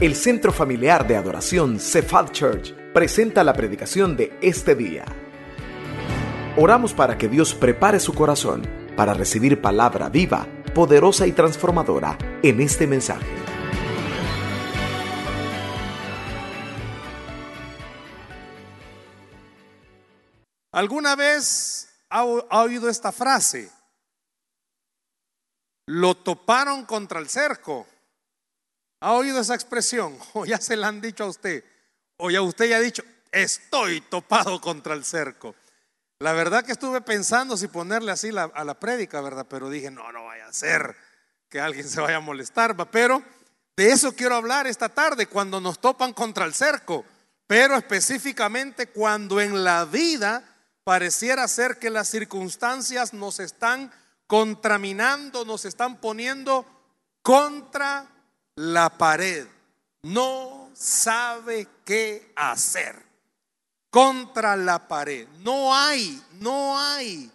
El Centro Familiar de Adoración Cephal Church presenta la predicación de este día. Oramos para que Dios prepare su corazón para recibir palabra viva, poderosa y transformadora en este mensaje. ¿Alguna vez ha, ha oído esta frase? Lo toparon contra el cerco. ¿Ha oído esa expresión? O ya se la han dicho a usted. O ya usted ya ha dicho, estoy topado contra el cerco. La verdad que estuve pensando si ponerle así a la prédica, ¿verdad? Pero dije, no, no vaya a ser que alguien se vaya a molestar, ¿va? Pero de eso quiero hablar esta tarde, cuando nos topan contra el cerco. Pero específicamente cuando en la vida pareciera ser que las circunstancias nos están contraminando, nos están poniendo contra la pared. No sabe qué hacer. Contra la pared. No hay, no hay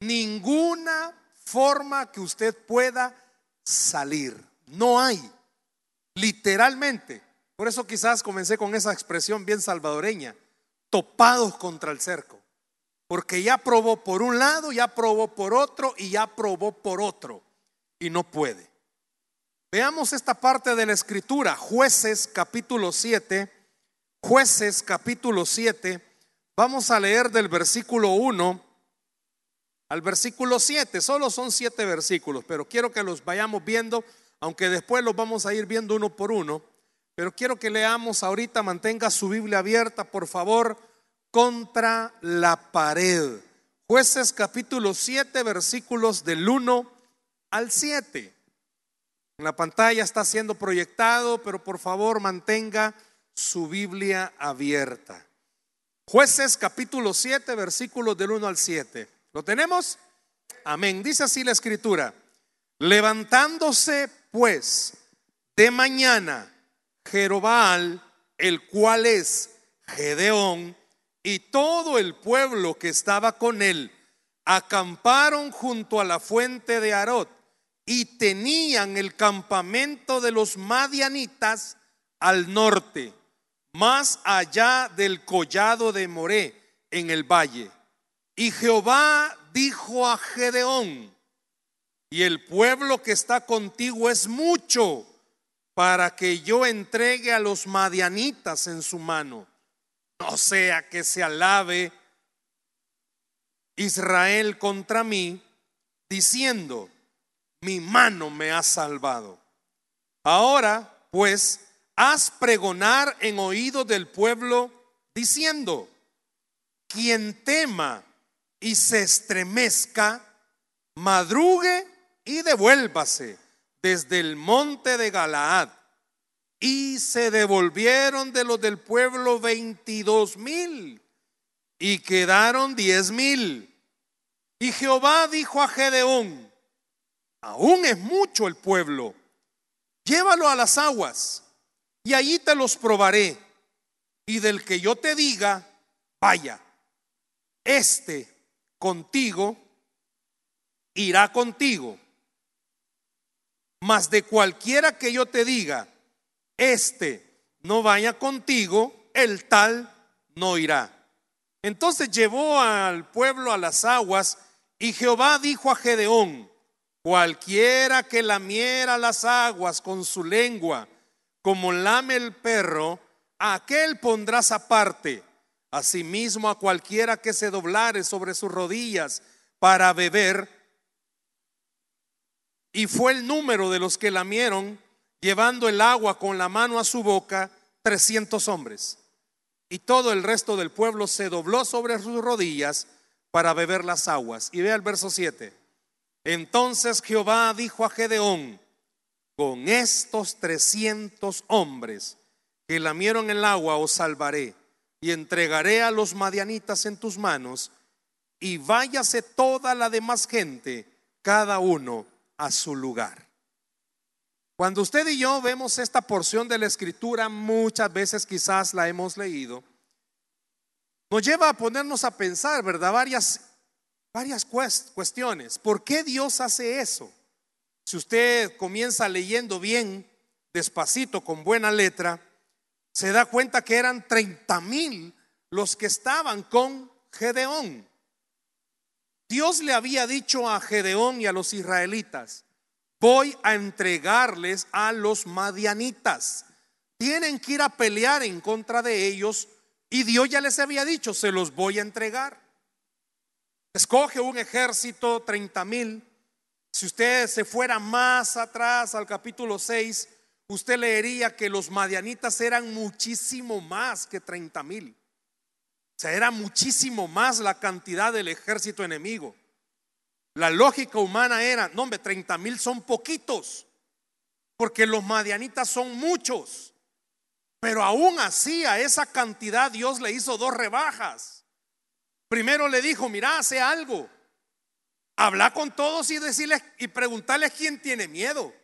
ninguna forma que usted pueda salir. No hay. Literalmente. Por eso quizás comencé con esa expresión bien salvadoreña. Topados contra el cerco. Porque ya probó por un lado, ya probó por otro y ya probó por otro. Y no puede. Veamos esta parte de la escritura, jueces capítulo 7, jueces capítulo 7, vamos a leer del versículo 1 al versículo 7, solo son siete versículos, pero quiero que los vayamos viendo, aunque después los vamos a ir viendo uno por uno, pero quiero que leamos ahorita, mantenga su Biblia abierta, por favor, contra la pared. Jueces capítulo 7, versículos del 1 al 7. En la pantalla está siendo proyectado, pero por favor mantenga su Biblia abierta. Jueces capítulo 7, versículos del 1 al 7. ¿Lo tenemos? Amén. Dice así la escritura. Levantándose pues de mañana Jerobal, el cual es Gedeón, y todo el pueblo que estaba con él, acamparon junto a la fuente de Arot y tenían el campamento de los madianitas al norte, más allá del collado de Moré, en el valle. Y Jehová dijo a Gedeón, y el pueblo que está contigo es mucho para que yo entregue a los madianitas en su mano. No sea que se alabe Israel contra mí, diciendo, mi mano me ha salvado. Ahora, pues, haz pregonar en oído del pueblo diciendo, quien tema y se estremezca, madrugue y devuélvase desde el monte de Galaad. Y se devolvieron de los del pueblo veintidós mil y quedaron diez mil. Y Jehová dijo a Gedeón, aún es mucho el pueblo, llévalo a las aguas y allí te los probaré. Y del que yo te diga, vaya, este contigo irá contigo. Mas de cualquiera que yo te diga, este no vaya contigo, el tal no irá. Entonces llevó al pueblo a las aguas y Jehová dijo a Gedeón, Cualquiera que lamiera las aguas con su lengua, como lame el perro, aquel pondrás aparte. Asimismo a cualquiera que se doblare sobre sus rodillas para beber. Y fue el número de los que lamieron, llevando el agua con la mano a su boca, trescientos hombres. Y todo el resto del pueblo se dobló sobre sus rodillas para beber las aguas. Y vea el verso 7. Entonces Jehová dijo a Gedeón, con estos trescientos hombres que lamieron el agua os salvaré y entregaré a los madianitas en tus manos y váyase toda la demás gente, cada uno a su lugar. Cuando usted y yo vemos esta porción de la escritura, muchas veces quizás la hemos leído, nos lleva a ponernos a pensar, ¿verdad? Varias varias cuestiones. ¿Por qué Dios hace eso? Si usted comienza leyendo bien, despacito, con buena letra, se da cuenta que eran 30 mil los que estaban con Gedeón. Dios le había dicho a Gedeón y a los israelitas, voy a entregarles a los madianitas. Tienen que ir a pelear en contra de ellos y Dios ya les había dicho, se los voy a entregar. Escoge un ejército, 30 mil. Si usted se fuera más atrás al capítulo 6, usted leería que los madianitas eran muchísimo más que 30 mil. O sea, era muchísimo más la cantidad del ejército enemigo. La lógica humana era, no hombre, 30 mil son poquitos, porque los madianitas son muchos. Pero aún así a esa cantidad Dios le hizo dos rebajas. Primero le dijo, mira, hace algo. Habla con todos y decirles y preguntarles quién tiene miedo.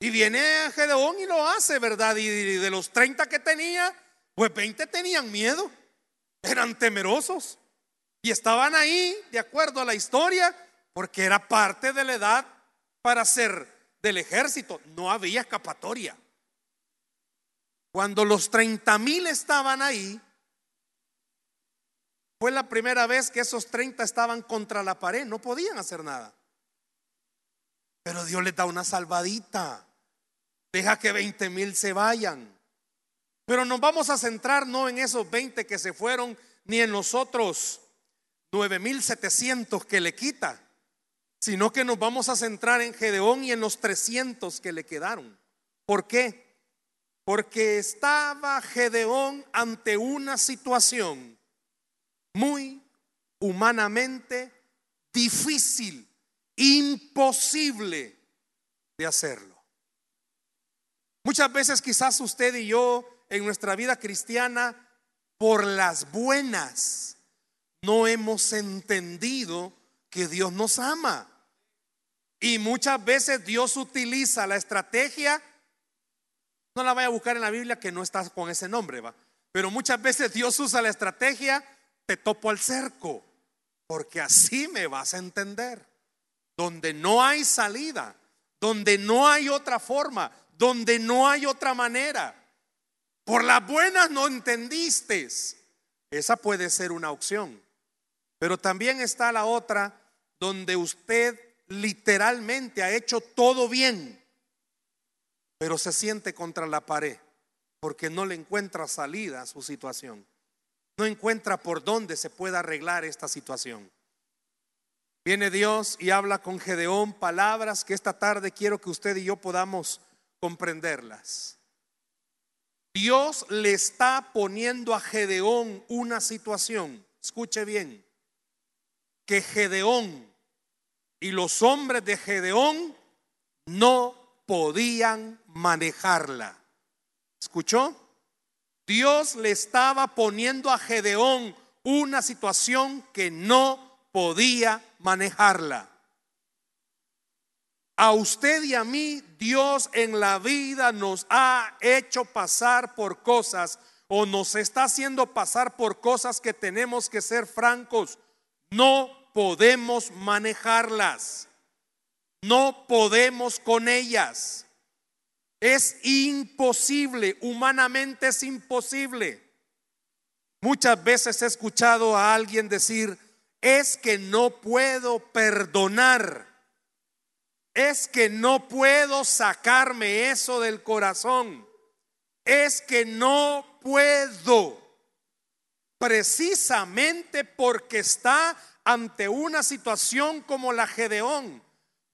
Y viene Gedeón y lo hace, ¿verdad? Y de los 30 que tenía, pues 20 tenían miedo. Eran temerosos. Y estaban ahí, de acuerdo a la historia, porque era parte de la edad para ser del ejército. No había escapatoria. Cuando los 30 mil estaban ahí, fue la primera vez que esos 30 estaban contra la pared, no podían hacer nada. Pero Dios les da una salvadita. Deja que 20 mil se vayan. Pero nos vamos a centrar no en esos 20 que se fueron, ni en los otros 9700 que le quita, sino que nos vamos a centrar en Gedeón y en los 300 que le quedaron. ¿Por qué? Porque estaba Gedeón ante una situación muy humanamente difícil, imposible de hacerlo. Muchas veces quizás usted y yo en nuestra vida cristiana, por las buenas, no hemos entendido que Dios nos ama. Y muchas veces Dios utiliza la estrategia, no la voy a buscar en la Biblia que no está con ese nombre, va. Pero muchas veces Dios usa la estrategia te topo al cerco, porque así me vas a entender. Donde no hay salida, donde no hay otra forma, donde no hay otra manera. Por las buenas no entendiste. Esa puede ser una opción. Pero también está la otra donde usted literalmente ha hecho todo bien, pero se siente contra la pared porque no le encuentra salida a su situación no encuentra por dónde se pueda arreglar esta situación. Viene Dios y habla con Gedeón palabras que esta tarde quiero que usted y yo podamos comprenderlas. Dios le está poniendo a Gedeón una situación, escuche bien, que Gedeón y los hombres de Gedeón no podían manejarla. ¿Escuchó? Dios le estaba poniendo a Gedeón una situación que no podía manejarla. A usted y a mí Dios en la vida nos ha hecho pasar por cosas o nos está haciendo pasar por cosas que tenemos que ser francos. No podemos manejarlas. No podemos con ellas. Es imposible, humanamente es imposible. Muchas veces he escuchado a alguien decir, es que no puedo perdonar, es que no puedo sacarme eso del corazón, es que no puedo, precisamente porque está ante una situación como la Gedeón.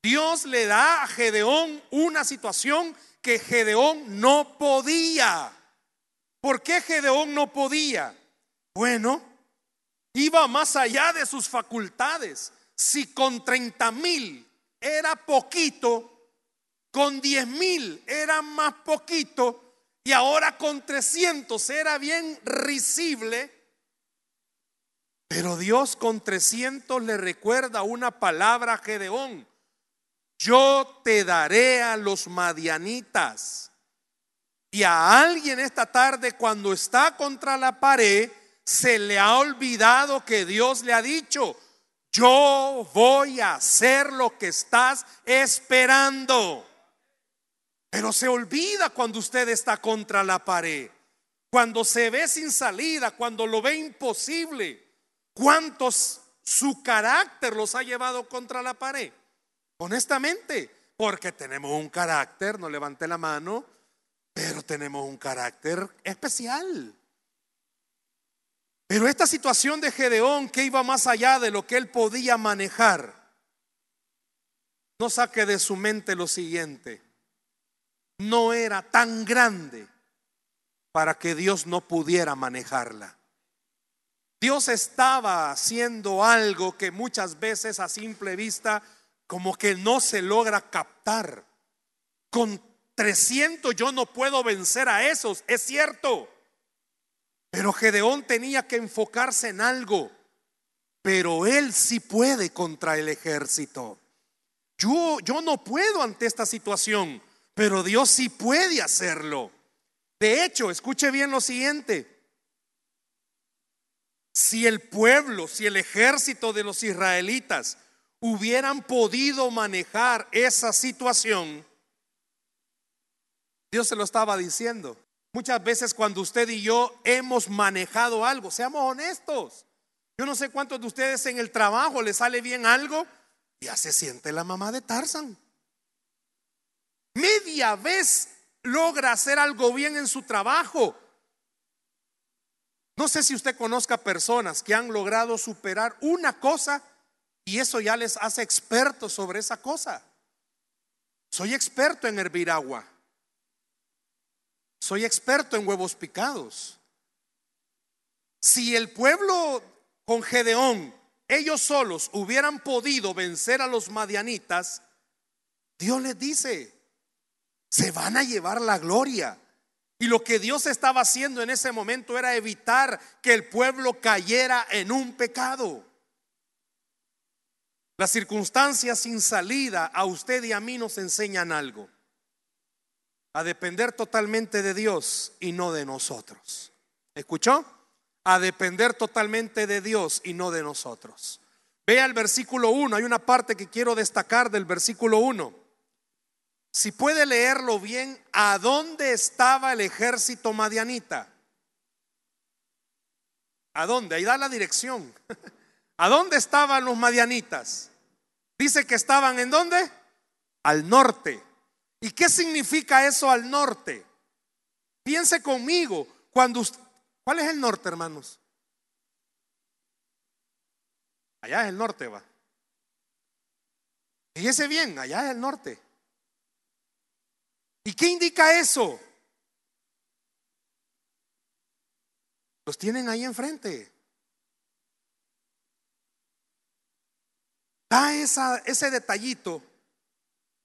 Dios le da a Gedeón una situación que Gedeón no podía. ¿Por qué Gedeón no podía? Bueno, iba más allá de sus facultades. Si con 30 mil era poquito, con 10 mil era más poquito, y ahora con 300 era bien risible. Pero Dios con 300 le recuerda una palabra a Gedeón yo te daré a los madianitas. Y a alguien esta tarde cuando está contra la pared, se le ha olvidado que Dios le ha dicho, yo voy a hacer lo que estás esperando. Pero se olvida cuando usted está contra la pared, cuando se ve sin salida, cuando lo ve imposible. ¿Cuántos su carácter los ha llevado contra la pared? Honestamente, porque tenemos un carácter, no levante la mano, pero tenemos un carácter especial. Pero esta situación de Gedeón que iba más allá de lo que él podía manejar, no saque de su mente lo siguiente, no era tan grande para que Dios no pudiera manejarla. Dios estaba haciendo algo que muchas veces a simple vista como que no se logra captar. Con 300 yo no puedo vencer a esos, es cierto. Pero Gedeón tenía que enfocarse en algo. Pero él sí puede contra el ejército. Yo, yo no puedo ante esta situación, pero Dios sí puede hacerlo. De hecho, escuche bien lo siguiente. Si el pueblo, si el ejército de los israelitas hubieran podido manejar esa situación, Dios se lo estaba diciendo. Muchas veces cuando usted y yo hemos manejado algo, seamos honestos. Yo no sé cuántos de ustedes en el trabajo le sale bien algo, ya se siente la mamá de Tarzan. Media vez logra hacer algo bien en su trabajo. No sé si usted conozca personas que han logrado superar una cosa y eso ya les hace expertos sobre esa cosa. Soy experto en hervir agua. Soy experto en huevos picados. Si el pueblo con Gedeón, ellos solos hubieran podido vencer a los madianitas, Dios les dice, se van a llevar la gloria. Y lo que Dios estaba haciendo en ese momento era evitar que el pueblo cayera en un pecado. Las circunstancias sin salida a usted y a mí nos enseñan algo a depender totalmente de Dios y no de nosotros. ¿Escuchó? A depender totalmente de Dios y no de nosotros. Vea el versículo 1, hay una parte que quiero destacar del versículo 1. Si puede leerlo bien, ¿a dónde estaba el ejército madianita? ¿A dónde? Ahí da la dirección. ¿A dónde estaban los madianitas? Dice que estaban en dónde? Al norte. ¿Y qué significa eso al norte? Piense conmigo, cuando ¿cuál es el norte, hermanos? Allá es el norte, va. Fíjese bien, allá es el norte. ¿Y qué indica eso? Los tienen ahí enfrente. Da ese detallito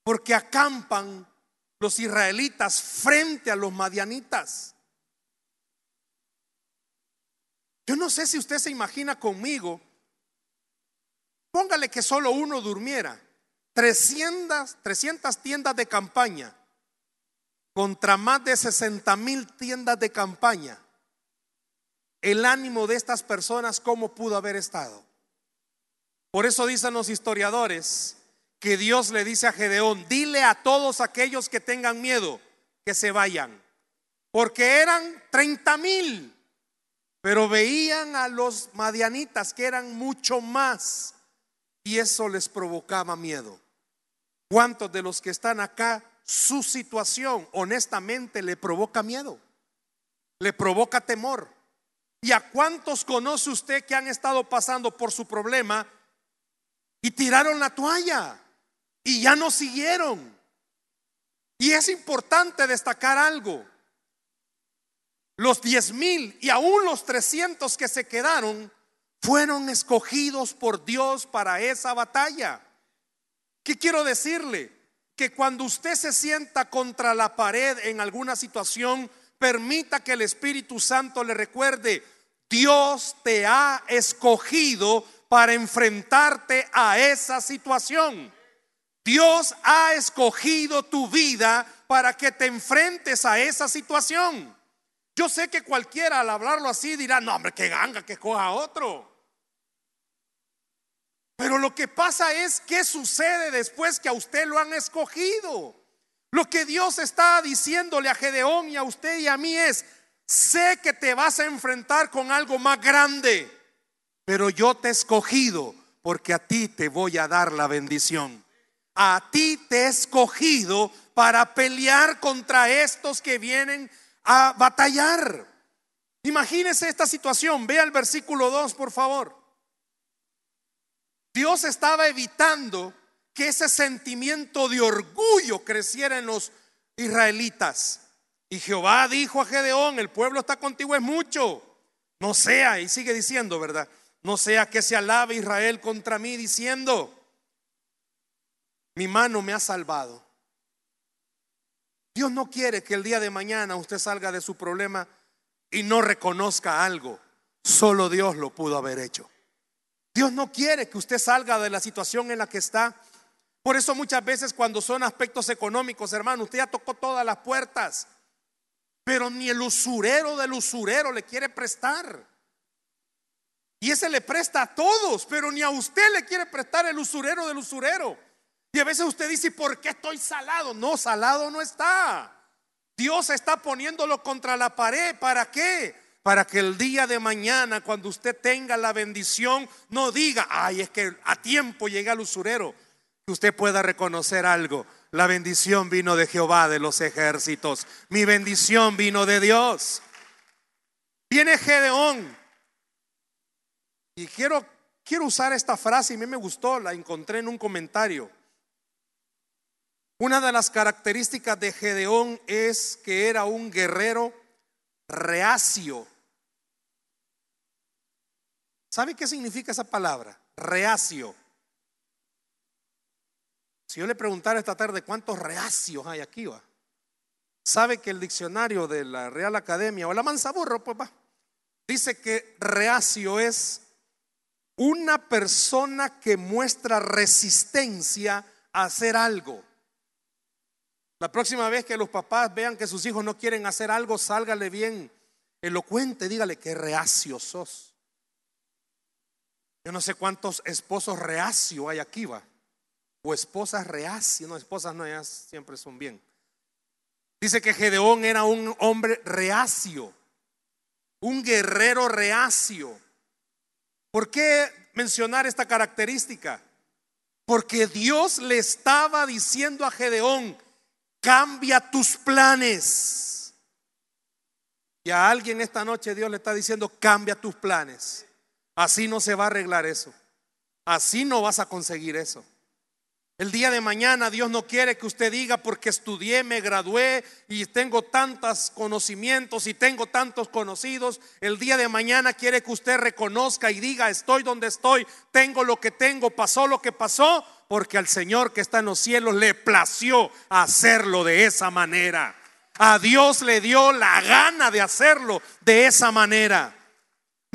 porque acampan los israelitas frente a los madianitas. Yo no sé si usted se imagina conmigo, póngale que solo uno durmiera, 300, 300 tiendas de campaña contra más de 60 mil tiendas de campaña. El ánimo de estas personas, ¿cómo pudo haber estado? Por eso dicen los historiadores que Dios le dice a Gedeón, dile a todos aquellos que tengan miedo que se vayan, porque eran 30 mil, pero veían a los madianitas que eran mucho más y eso les provocaba miedo. ¿Cuántos de los que están acá, su situación honestamente le provoca miedo? Le provoca temor. ¿Y a cuántos conoce usted que han estado pasando por su problema y tiraron la toalla? y ya no siguieron. Y es importante destacar algo. Los diez mil y aún los trescientos que se quedaron fueron escogidos por Dios para esa batalla. ¿Qué quiero decirle? Que cuando usted se sienta contra la pared en alguna situación, permita que el Espíritu Santo le recuerde, Dios te ha escogido para enfrentarte a esa situación. Dios ha escogido tu vida para que te enfrentes a esa situación. Yo sé que cualquiera al hablarlo así dirá, no hombre, que ganga, que coja otro. Pero lo que pasa es qué sucede después que a usted lo han escogido. Lo que Dios está diciéndole a Gedeón y a usted y a mí es, sé que te vas a enfrentar con algo más grande, pero yo te he escogido porque a ti te voy a dar la bendición. A ti te he escogido para pelear contra estos que vienen a batallar. Imagínese esta situación. Vea el versículo 2, por favor. Dios estaba evitando que ese sentimiento de orgullo creciera en los israelitas. Y Jehová dijo a Gedeón, el pueblo está contigo es mucho. No sea, y sigue diciendo, ¿verdad? No sea que se alabe Israel contra mí diciendo, mi mano me ha salvado. Dios no quiere que el día de mañana usted salga de su problema y no reconozca algo. Solo Dios lo pudo haber hecho. Dios no quiere que usted salga de la situación en la que está. Por eso muchas veces cuando son aspectos económicos, hermano, usted ya tocó todas las puertas, pero ni el usurero del usurero le quiere prestar. Y ese le presta a todos, pero ni a usted le quiere prestar el usurero del usurero. Y a veces usted dice, ¿por qué estoy salado? No, salado no está. Dios está poniéndolo contra la pared. ¿Para qué? Para que el día de mañana, cuando usted tenga la bendición, no diga, ay, es que a tiempo llega el usurero. Que usted pueda reconocer algo. La bendición vino de Jehová de los ejércitos. Mi bendición vino de Dios. Viene Gedeón. Y quiero, quiero usar esta frase y a mí me gustó, la encontré en un comentario. Una de las características de Gedeón es que era un guerrero reacio. ¿Sabe qué significa esa palabra? Reacio. Si yo le preguntara esta tarde cuántos reacios hay aquí, va. Sabe que el diccionario de la Real Academia o la Mansaburro, pues va, dice que reacio es una persona que muestra resistencia a hacer algo. La próxima vez que los papás vean que sus hijos no quieren hacer algo, sálgale bien elocuente, dígale que reacio sos. Yo no sé cuántos esposos reacio hay aquí, va. O esposas reacias, no, esposas no, ellas siempre son bien. Dice que Gedeón era un hombre reacio, un guerrero reacio. ¿Por qué mencionar esta característica? Porque Dios le estaba diciendo a Gedeón, Cambia tus planes. Y a alguien esta noche Dios le está diciendo, cambia tus planes. Así no se va a arreglar eso. Así no vas a conseguir eso. El día de mañana Dios no quiere que usted diga porque estudié, me gradué y tengo tantos conocimientos y tengo tantos conocidos. El día de mañana quiere que usted reconozca y diga, estoy donde estoy, tengo lo que tengo, pasó lo que pasó, porque al Señor que está en los cielos le plació hacerlo de esa manera. A Dios le dio la gana de hacerlo de esa manera.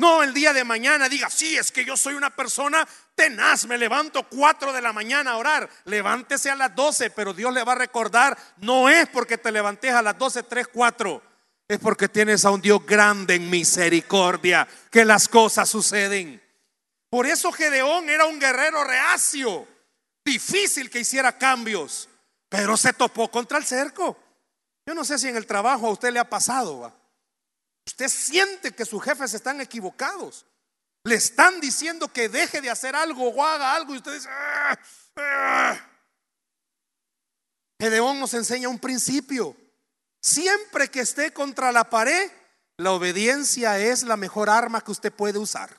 No el día de mañana diga, sí, es que yo soy una persona tenaz, me levanto cuatro de la mañana a orar. Levántese a las doce, pero Dios le va a recordar, no es porque te levantes a las doce, tres, cuatro. Es porque tienes a un Dios grande en misericordia, que las cosas suceden. Por eso Gedeón era un guerrero reacio difícil que hiciera cambios, pero se topó contra el cerco. Yo no sé si en el trabajo a usted le ha pasado. Usted siente que sus jefes están equivocados. Le están diciendo que deje de hacer algo o haga algo y usted dice, ah, ah". Gedeón nos enseña un principio. Siempre que esté contra la pared, la obediencia es la mejor arma que usted puede usar.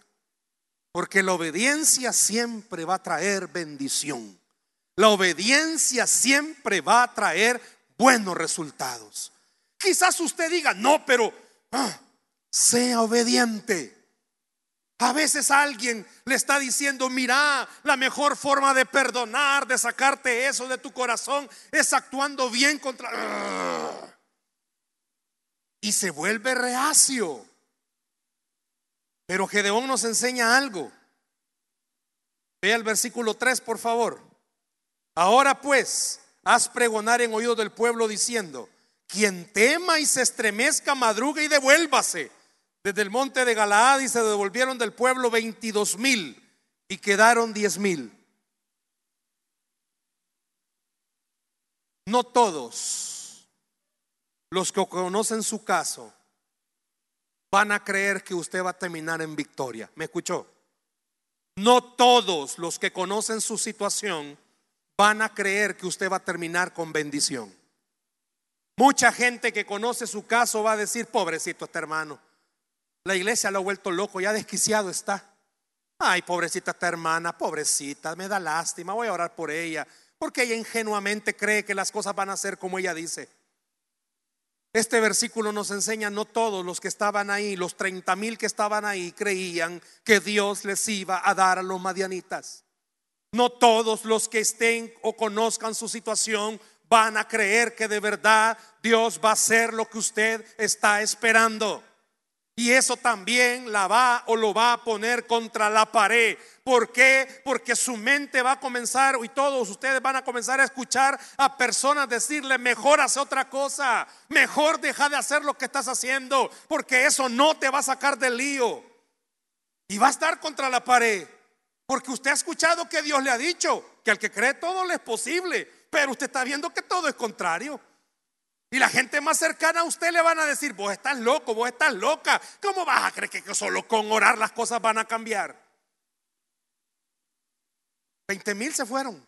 Porque la obediencia siempre va a traer bendición. La obediencia siempre va a traer buenos resultados. Quizás usted diga, no, pero ah, sea obediente. A veces alguien le está diciendo, mira, la mejor forma de perdonar, de sacarte eso de tu corazón, es actuando bien contra... Ah". Y se vuelve reacio. Pero Gedeón nos enseña algo. Vea el versículo 3, por favor. Ahora pues, haz pregonar en oído del pueblo diciendo, quien tema y se estremezca, madruga y devuélvase. Desde el monte de Galaad y se devolvieron del pueblo 22 mil y quedaron 10 mil. no todos los que conocen su caso van a creer que usted va a terminar en victoria. ¿Me escuchó? No todos los que conocen su situación van a creer que usted va a terminar con bendición. Mucha gente que conoce su caso va a decir, pobrecito este hermano, la iglesia lo ha vuelto loco, ya desquiciado está. Ay, pobrecita esta hermana, pobrecita, me da lástima, voy a orar por ella, porque ella ingenuamente cree que las cosas van a ser como ella dice. Este versículo nos enseña, no todos los que estaban ahí, los 30 mil que estaban ahí, creían que Dios les iba a dar a los madianitas. No todos los que estén o conozcan su situación van a creer que de verdad Dios va a hacer lo que usted está esperando. Y eso también la va o lo va a poner contra la pared. ¿Por qué? Porque su mente va a comenzar, y todos ustedes van a comenzar a escuchar a personas decirle, mejor hace otra cosa, mejor deja de hacer lo que estás haciendo, porque eso no te va a sacar del lío. Y va a estar contra la pared. Porque usted ha escuchado que Dios le ha dicho que al que cree todo le es posible, pero usted está viendo que todo es contrario. Y la gente más cercana a usted le van a decir, vos estás loco, vos estás loca. ¿Cómo vas a creer que solo con orar las cosas van a cambiar? 20 mil se fueron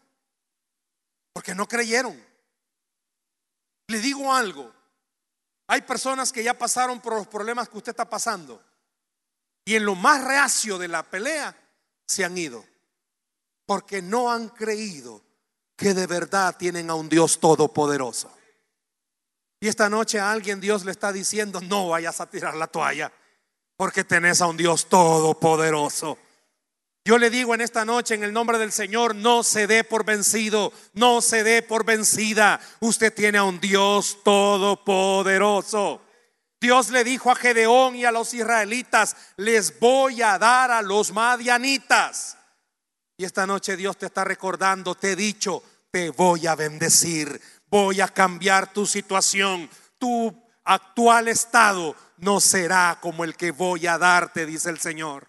porque no creyeron. Le digo algo, hay personas que ya pasaron por los problemas que usted está pasando y en lo más reacio de la pelea se han ido porque no han creído que de verdad tienen a un Dios todopoderoso. Y esta noche a alguien Dios le está diciendo, no vayas a tirar la toalla, porque tenés a un Dios todopoderoso. Yo le digo en esta noche en el nombre del Señor, no se dé por vencido, no se dé por vencida. Usted tiene a un Dios todopoderoso. Dios le dijo a Gedeón y a los israelitas, les voy a dar a los madianitas. Y esta noche Dios te está recordando, te he dicho, te voy a bendecir voy a cambiar tu situación. Tu actual estado no será como el que voy a darte, dice el Señor.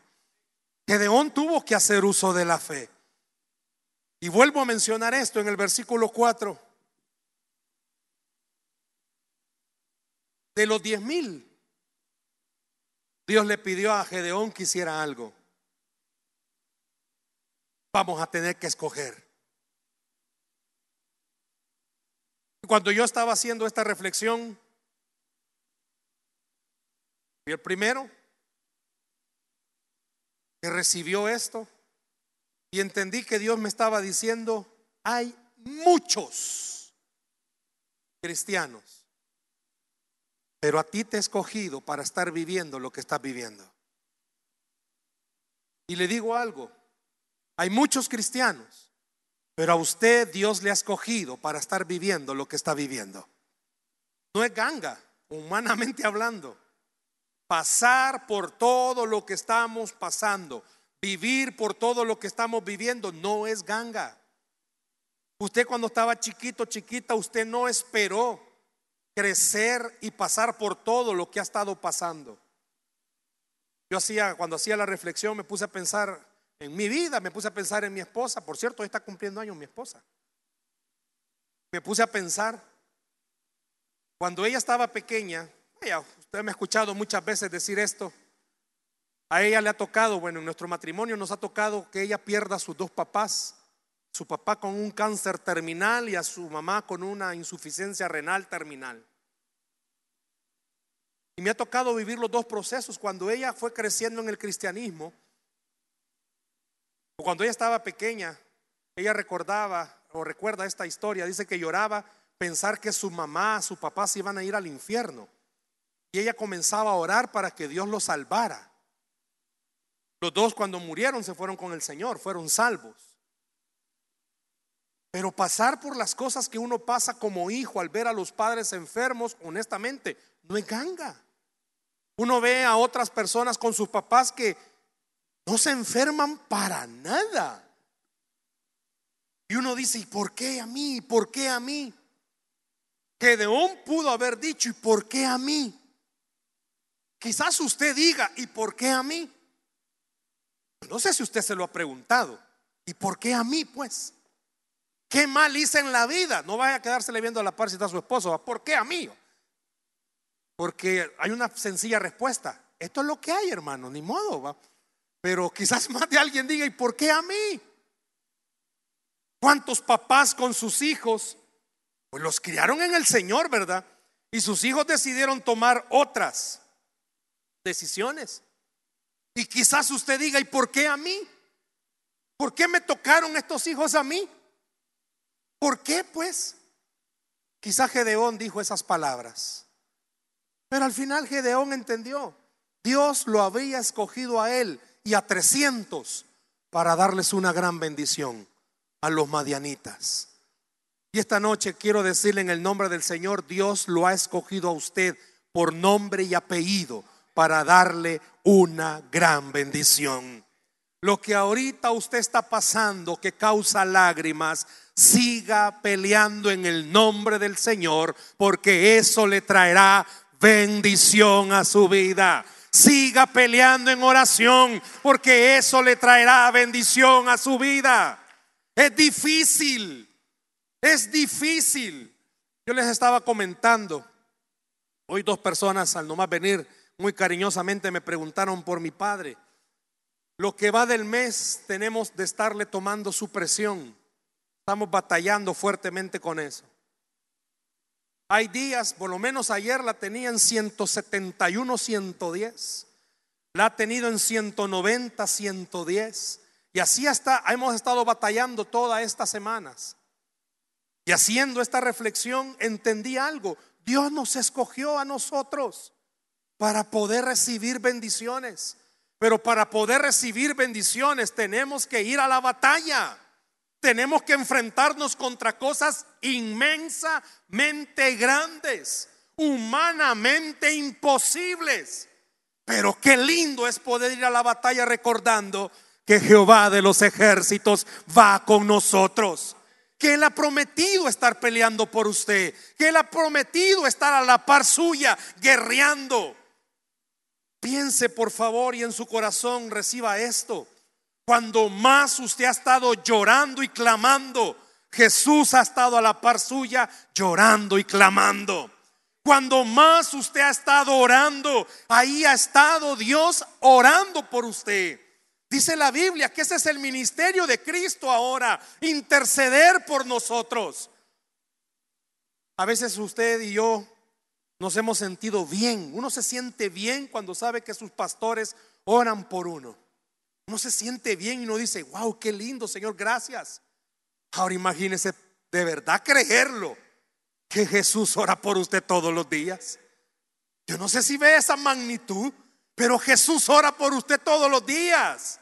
Gedeón tuvo que hacer uso de la fe. Y vuelvo a mencionar esto en el versículo 4. De los diez mil, Dios le pidió a Gedeón que hiciera algo. Vamos a tener que escoger. Cuando yo estaba haciendo esta reflexión, fui el primero que recibió esto y entendí que Dios me estaba diciendo, hay muchos cristianos, pero a ti te he escogido para estar viviendo lo que estás viviendo. Y le digo algo, hay muchos cristianos pero a usted Dios le ha escogido para estar viviendo lo que está viviendo. No es ganga, humanamente hablando. Pasar por todo lo que estamos pasando, vivir por todo lo que estamos viviendo, no es ganga. Usted cuando estaba chiquito, chiquita, usted no esperó crecer y pasar por todo lo que ha estado pasando. Yo hacía, cuando hacía la reflexión, me puse a pensar, en mi vida me puse a pensar en mi esposa. Por cierto, hoy está cumpliendo años mi esposa. Me puse a pensar, cuando ella estaba pequeña, usted me ha escuchado muchas veces decir esto, a ella le ha tocado, bueno, en nuestro matrimonio nos ha tocado que ella pierda a sus dos papás, su papá con un cáncer terminal y a su mamá con una insuficiencia renal terminal. Y me ha tocado vivir los dos procesos. Cuando ella fue creciendo en el cristianismo, cuando ella estaba pequeña, ella recordaba o recuerda esta historia, dice que lloraba pensar que su mamá, su papá se iban a ir al infierno. Y ella comenzaba a orar para que Dios los salvara. Los dos cuando murieron se fueron con el Señor, fueron salvos. Pero pasar por las cosas que uno pasa como hijo al ver a los padres enfermos, honestamente, no es ganga. Uno ve a otras personas con sus papás que no se enferman para nada. Y uno dice, ¿y por qué a mí? ¿Por qué a mí? Gedeón pudo haber dicho, ¿y por qué a mí? Quizás usted diga, ¿y por qué a mí? No sé si usted se lo ha preguntado. ¿Y por qué a mí, pues? ¿Qué mal hice en la vida? No vaya a quedársele viendo a la par si está su esposo. ¿Por qué a mí? Porque hay una sencilla respuesta. Esto es lo que hay, hermano, ni modo. ¿va? Pero quizás más de alguien diga, ¿y por qué a mí? ¿Cuántos papás con sus hijos? Pues los criaron en el Señor, ¿verdad? Y sus hijos decidieron tomar otras decisiones. Y quizás usted diga, ¿y por qué a mí? ¿Por qué me tocaron estos hijos a mí? ¿Por qué pues? Quizás Gedeón dijo esas palabras. Pero al final Gedeón entendió. Dios lo había escogido a él y a 300 para darles una gran bendición a los madianitas. Y esta noche quiero decirle en el nombre del Señor, Dios lo ha escogido a usted por nombre y apellido para darle una gran bendición. Lo que ahorita usted está pasando que causa lágrimas, siga peleando en el nombre del Señor, porque eso le traerá bendición a su vida. Siga peleando en oración, porque eso le traerá bendición a su vida. Es difícil, es difícil. Yo les estaba comentando, hoy dos personas al nomás venir muy cariñosamente me preguntaron por mi padre. Lo que va del mes tenemos de estarle tomando su presión. Estamos batallando fuertemente con eso. Hay días, por lo menos ayer la tenía en 171, 110. La ha tenido en 190, 110. Y así hasta hemos estado batallando todas estas semanas. Y haciendo esta reflexión entendí algo. Dios nos escogió a nosotros para poder recibir bendiciones. Pero para poder recibir bendiciones tenemos que ir a la batalla. Tenemos que enfrentarnos contra cosas inmensamente grandes, humanamente imposibles. Pero qué lindo es poder ir a la batalla recordando que Jehová de los ejércitos va con nosotros. Que Él ha prometido estar peleando por usted. Que Él ha prometido estar a la par suya, guerreando. Piense por favor y en su corazón reciba esto. Cuando más usted ha estado llorando y clamando, Jesús ha estado a la par suya llorando y clamando. Cuando más usted ha estado orando, ahí ha estado Dios orando por usted. Dice la Biblia que ese es el ministerio de Cristo ahora, interceder por nosotros. A veces usted y yo nos hemos sentido bien. Uno se siente bien cuando sabe que sus pastores oran por uno. Uno se siente bien y uno dice, wow, qué lindo, Señor, gracias. Ahora imagínese de verdad creerlo, que Jesús ora por usted todos los días. Yo no sé si ve esa magnitud, pero Jesús ora por usted todos los días.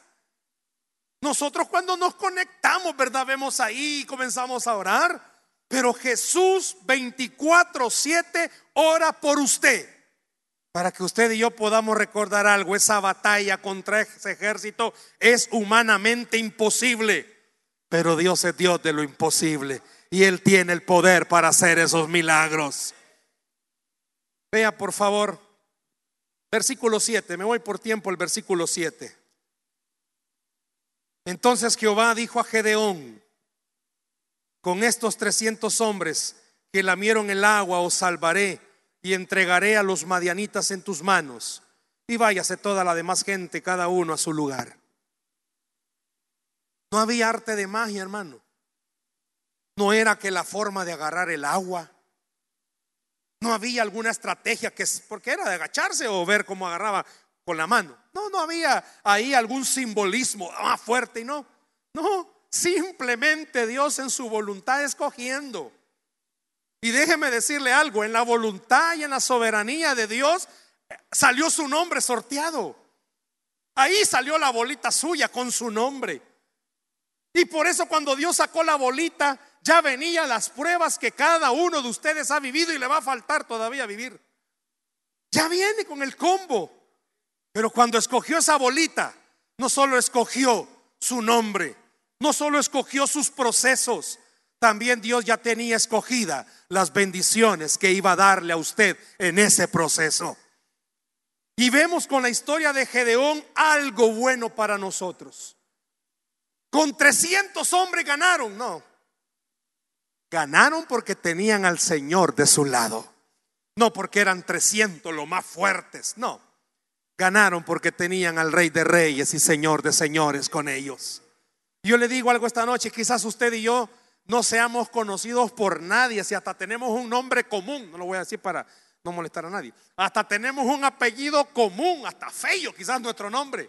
Nosotros cuando nos conectamos, ¿verdad? Vemos ahí y comenzamos a orar. Pero Jesús 24/7 ora por usted. Para que usted y yo podamos recordar algo, esa batalla contra ese ejército es humanamente imposible. Pero Dios es Dios de lo imposible. Y Él tiene el poder para hacer esos milagros. Vea por favor, versículo 7, me voy por tiempo el versículo 7. Entonces Jehová dijo a Gedeón, con estos 300 hombres que lamieron el agua os salvaré y entregaré a los madianitas en tus manos. Y váyase toda la demás gente, cada uno a su lugar. No había arte de magia, hermano. No era que la forma de agarrar el agua. No había alguna estrategia que porque era de agacharse o ver cómo agarraba con la mano. No, no había ahí algún simbolismo más fuerte y no. No, Simplemente Dios en su voluntad escogiendo. Y déjeme decirle algo, en la voluntad y en la soberanía de Dios salió su nombre sorteado. Ahí salió la bolita suya con su nombre. Y por eso cuando Dios sacó la bolita, ya venían las pruebas que cada uno de ustedes ha vivido y le va a faltar todavía vivir. Ya viene con el combo. Pero cuando escogió esa bolita, no solo escogió su nombre, no solo escogió sus procesos, también Dios ya tenía escogida las bendiciones que iba a darle a usted en ese proceso. Y vemos con la historia de Gedeón algo bueno para nosotros. Con 300 hombres ganaron, no. Ganaron porque tenían al Señor de su lado. No porque eran 300 los más fuertes, no. Ganaron porque tenían al Rey de Reyes y Señor de Señores con ellos. Yo le digo algo esta noche, quizás usted y yo no seamos conocidos por nadie, si hasta tenemos un nombre común, no lo voy a decir para no molestar a nadie, hasta tenemos un apellido común, hasta feo quizás nuestro nombre,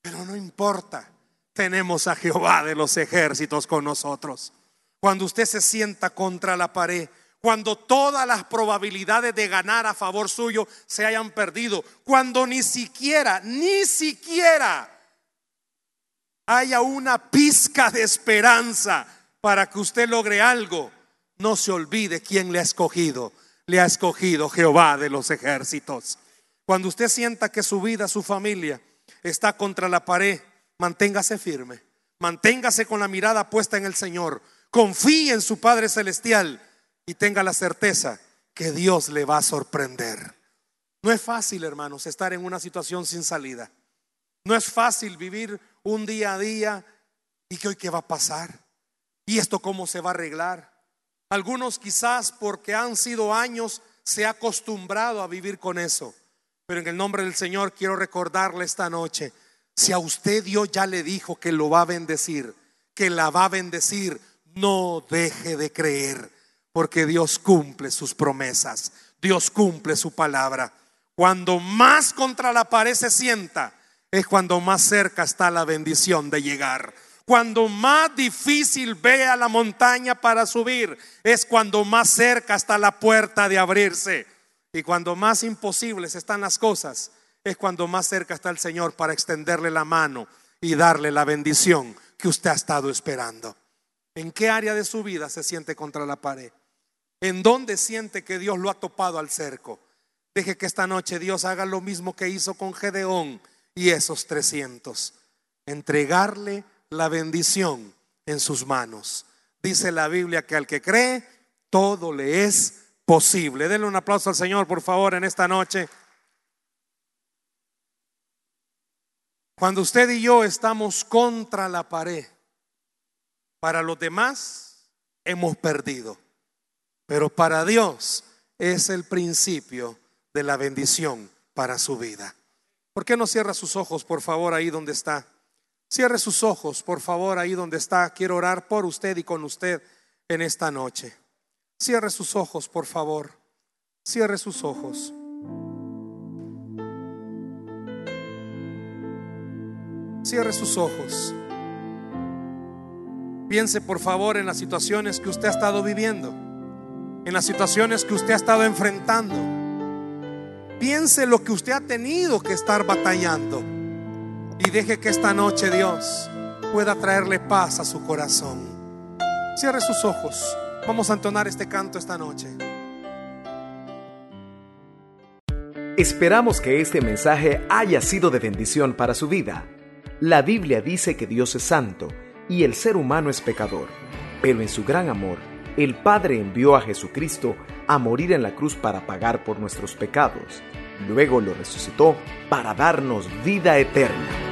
pero no importa, tenemos a Jehová de los ejércitos con nosotros. Cuando usted se sienta contra la pared, cuando todas las probabilidades de ganar a favor suyo se hayan perdido, cuando ni siquiera, ni siquiera haya una pizca de esperanza para que usted logre algo, no se olvide quién le ha escogido. Le ha escogido Jehová de los ejércitos. Cuando usted sienta que su vida, su familia está contra la pared, manténgase firme. Manténgase con la mirada puesta en el Señor. Confíe en su Padre Celestial y tenga la certeza que Dios le va a sorprender. No es fácil, hermanos, estar en una situación sin salida. No es fácil vivir un día a día y que hoy qué va a pasar. ¿Y esto cómo se va a arreglar? Algunos quizás porque han sido años se ha acostumbrado a vivir con eso. Pero en el nombre del Señor quiero recordarle esta noche, si a usted Dios ya le dijo que lo va a bendecir, que la va a bendecir, no deje de creer porque Dios cumple sus promesas, Dios cumple su palabra. Cuando más contra la pared se sienta, es cuando más cerca está la bendición de llegar. Cuando más difícil vea la montaña para subir, es cuando más cerca está la puerta de abrirse. Y cuando más imposibles están las cosas, es cuando más cerca está el Señor para extenderle la mano y darle la bendición que usted ha estado esperando. ¿En qué área de su vida se siente contra la pared? ¿En dónde siente que Dios lo ha topado al cerco? Deje que esta noche Dios haga lo mismo que hizo con Gedeón y esos 300. Entregarle la bendición en sus manos. Dice la Biblia que al que cree, todo le es posible. Denle un aplauso al Señor, por favor, en esta noche. Cuando usted y yo estamos contra la pared, para los demás hemos perdido. Pero para Dios es el principio de la bendición para su vida. ¿Por qué no cierra sus ojos, por favor, ahí donde está? Cierre sus ojos, por favor, ahí donde está. Quiero orar por usted y con usted en esta noche. Cierre sus ojos, por favor. Cierre sus ojos. Cierre sus ojos. Piense, por favor, en las situaciones que usted ha estado viviendo en las situaciones que usted ha estado enfrentando. Piense lo que usted ha tenido que estar batallando y deje que esta noche Dios pueda traerle paz a su corazón. Cierre sus ojos. Vamos a entonar este canto esta noche. Esperamos que este mensaje haya sido de bendición para su vida. La Biblia dice que Dios es santo y el ser humano es pecador, pero en su gran amor, el Padre envió a Jesucristo a morir en la cruz para pagar por nuestros pecados. Luego lo resucitó para darnos vida eterna.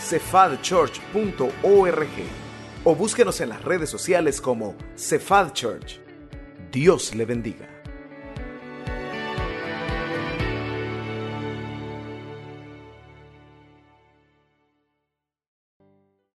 cefadchurch.org o búsquenos en las redes sociales como Cephal Church. Dios le bendiga.